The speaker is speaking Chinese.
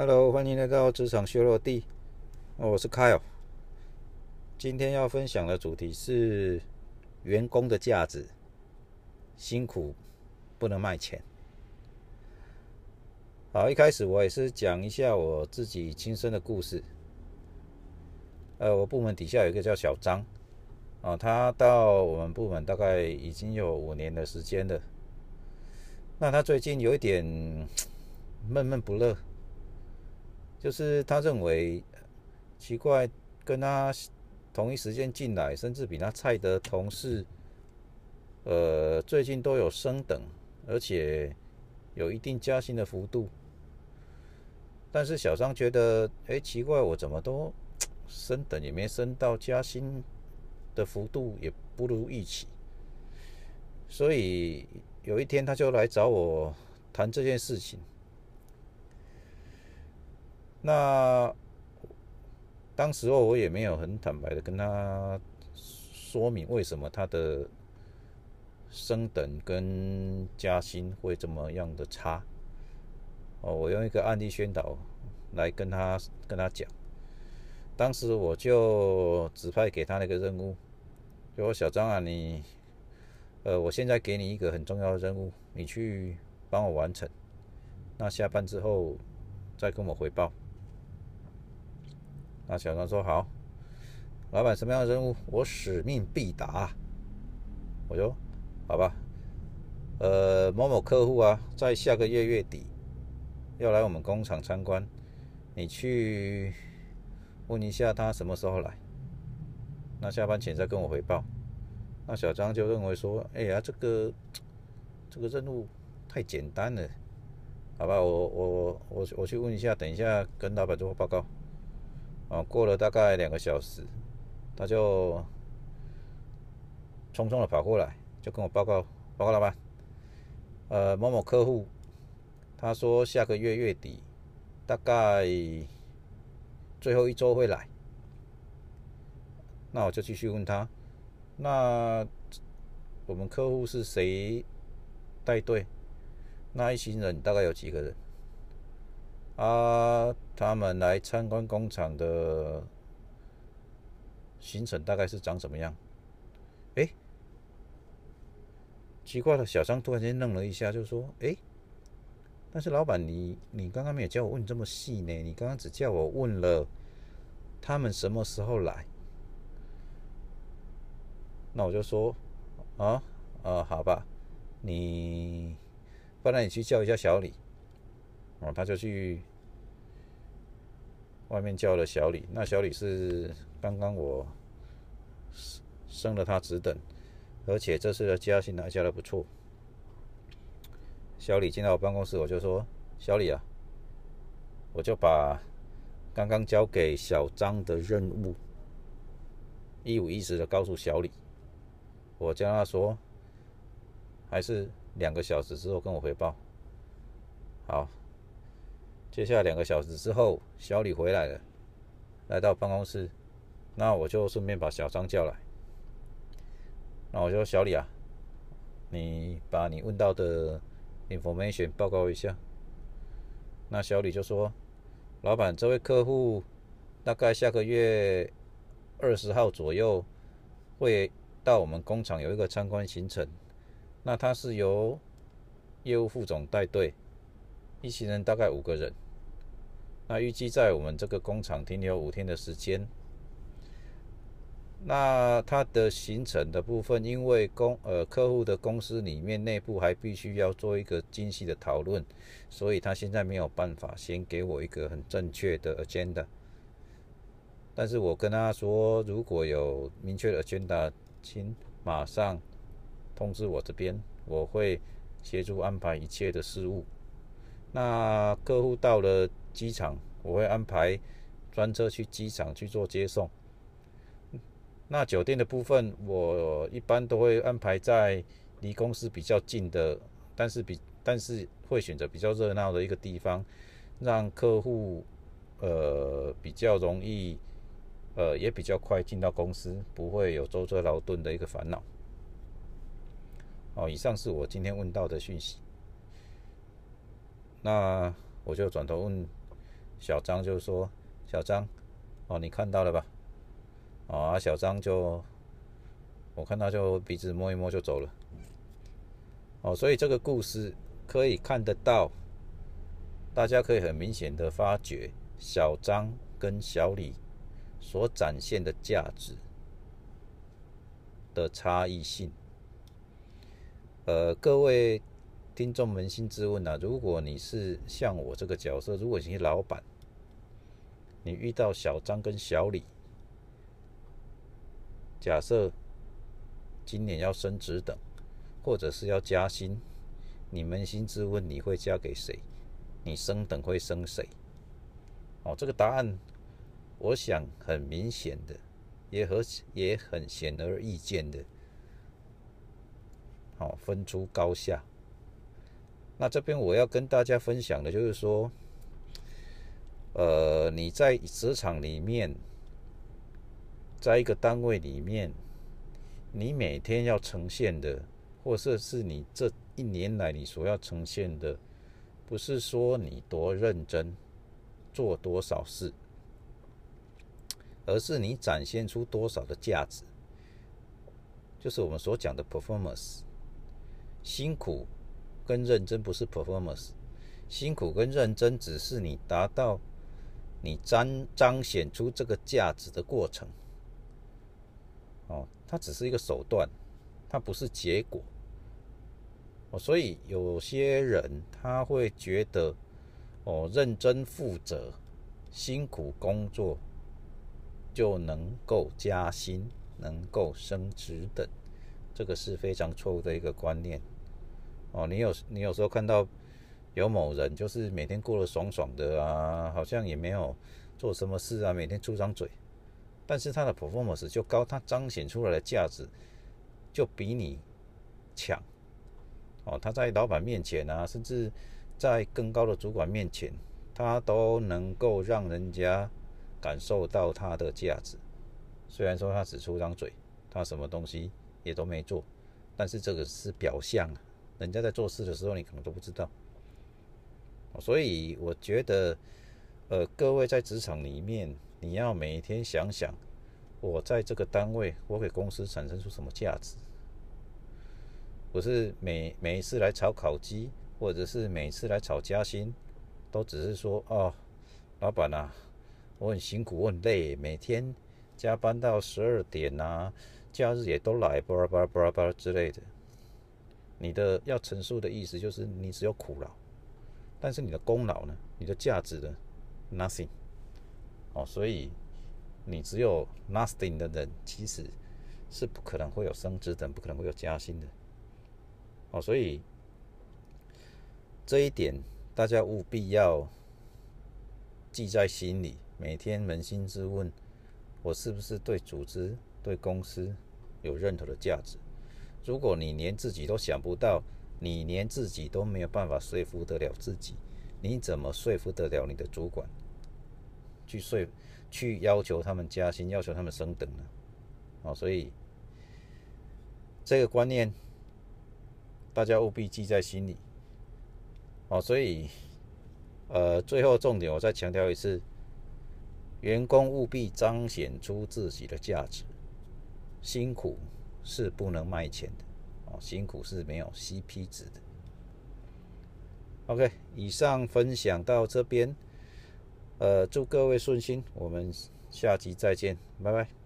Hello，欢迎来到职场修罗地。我是 Kyle。今天要分享的主题是员工的价值，辛苦不能卖钱。好，一开始我也是讲一下我自己亲身的故事。呃，我部门底下有一个叫小张，啊，他到我们部门大概已经有五年的时间了。那他最近有一点 闷闷不乐。就是他认为奇怪，跟他同一时间进来，甚至比他菜的同事，呃，最近都有升等，而且有一定加薪的幅度。但是小张觉得，哎，奇怪，我怎么都升等也没升到加薪的幅度，也不如预期。所以有一天他就来找我谈这件事情。那当时候我也没有很坦白的跟他说明为什么他的升等跟加薪会这么样的差。哦，我用一个案例宣导来跟他跟他讲。当时我就指派给他那个任务，就说小张啊，你呃，我现在给你一个很重要的任务，你去帮我完成。那下班之后再跟我回报。那小张说好，老板什么样的任务，我使命必达。我说好吧，呃，某某客户啊，在下个月月底要来我们工厂参观，你去问一下他什么时候来。那下班前再跟我回报。那小张就认为说，哎呀，这个这个任务太简单了，好吧，我我我我去问一下，等一下跟老板做报告。啊，过了大概两个小时，他就匆匆的跑过来，就跟我报告：报告老板，呃，某某客户，他说下个月月底，大概最后一周会来。那我就继续问他：那我们客户是谁带队？那一行人大概有几个人？啊，他们来参观工厂的行程大概是长什么样？哎，奇怪了，小张突然间愣了一下，就说：“哎，但是老板，你你刚刚没有叫我问这么细呢？你刚刚只叫我问了他们什么时候来。”那我就说：“啊，啊，好吧，你不然你去叫一下小李。”哦，他就去。外面叫了小李，那小李是刚刚我升了他职等，而且这次的加薪还加的不错。小李进到我办公室，我就说：“小李啊，我就把刚刚交给小张的任务一五一十的告诉小李，我叫他说，还是两个小时之后跟我汇报。”好。接下来两个小时之后，小李回来了，来到办公室，那我就顺便把小张叫来。那我说：“小李啊，你把你问到的 information 报告一下。”那小李就说：“老板，这位客户大概下个月二十号左右会到我们工厂有一个参观行程，那他是由业务副总带队。”一行人大概五个人，那预计在我们这个工厂停留五天的时间。那他的行程的部分，因为公呃客户的公司里面内部还必须要做一个精细的讨论，所以他现在没有办法先给我一个很正确的 agenda。但是我跟他说，如果有明确的 agenda，请马上通知我这边，我会协助安排一切的事务。那客户到了机场，我会安排专车去机场去做接送。那酒店的部分，我一般都会安排在离公司比较近的，但是比但是会选择比较热闹的一个地方，让客户呃比较容易呃也比较快进到公司，不会有舟车劳顿的一个烦恼。哦，以上是我今天问到的讯息。那我就转头问小张就说：“小张，哦，你看到了吧？”哦，小张就我看他就鼻子摸一摸就走了。哦，所以这个故事可以看得到，大家可以很明显的发觉小张跟小李所展现的价值的差异性。呃，各位听众扪心自问啊，如果你是像我这个角色，如果你是老板，你遇到小张跟小李，假设今年要升职等。或者是要加薪，你扪心自问，你会嫁给谁？你升等会升谁？哦，这个答案，我想很明显的，也和也很显而易见的，好分出高下。那这边我要跟大家分享的就是说，呃，你在职场里面，在一个单位里面，你每天要呈现的。或者是你这一年来你所要呈现的，不是说你多认真做多少事，而是你展现出多少的价值，就是我们所讲的 performance。辛苦跟认真不是 performance，辛苦跟认真只是你达到你彰彰显出这个价值的过程。哦，它只是一个手段。它不是结果，哦，所以有些人他会觉得，哦，认真负责、辛苦工作就能够加薪、能够升职等，这个是非常错误的一个观念。哦，你有你有时候看到有某人就是每天过得爽爽的啊，好像也没有做什么事啊，每天出张嘴，但是他的 performance 就高，他彰显出来的价值。就比你强哦，他在老板面前啊，甚至在更高的主管面前，他都能够让人家感受到他的价值。虽然说他只出张嘴，他什么东西也都没做，但是这个是表象啊，人家在做事的时候，你可能都不知道。所以我觉得，呃，各位在职场里面，你要每天想想。我在这个单位，我给公司产生出什么价值？不是每每一次来炒烤鸡，或者是每次来炒加薪，都只是说哦，老板啊，我很辛苦，我很累，每天加班到十二点啊，假日也都来，巴拉巴拉巴拉巴拉之类的。你的要陈述的意思就是你只有苦劳，但是你的功劳呢？你的价值呢？Nothing。哦，所以。你只有 nothing 的人，其实是不可能会有升职等，不可能会有加薪的。哦，所以这一点大家务必要记在心里，每天扪心自问：我是不是对组织、对公司有任何的价值？如果你连自己都想不到，你连自己都没有办法说服得了自己，你怎么说服得了你的主管去说？去要求他们加薪，要求他们升等呢，哦，所以这个观念大家务必记在心里，哦，所以呃，最后重点我再强调一次，员工务必彰显出自己的价值，辛苦是不能卖钱的，哦，辛苦是没有 CP 值的。OK，以上分享到这边。呃，祝各位顺心，我们下集再见，拜拜。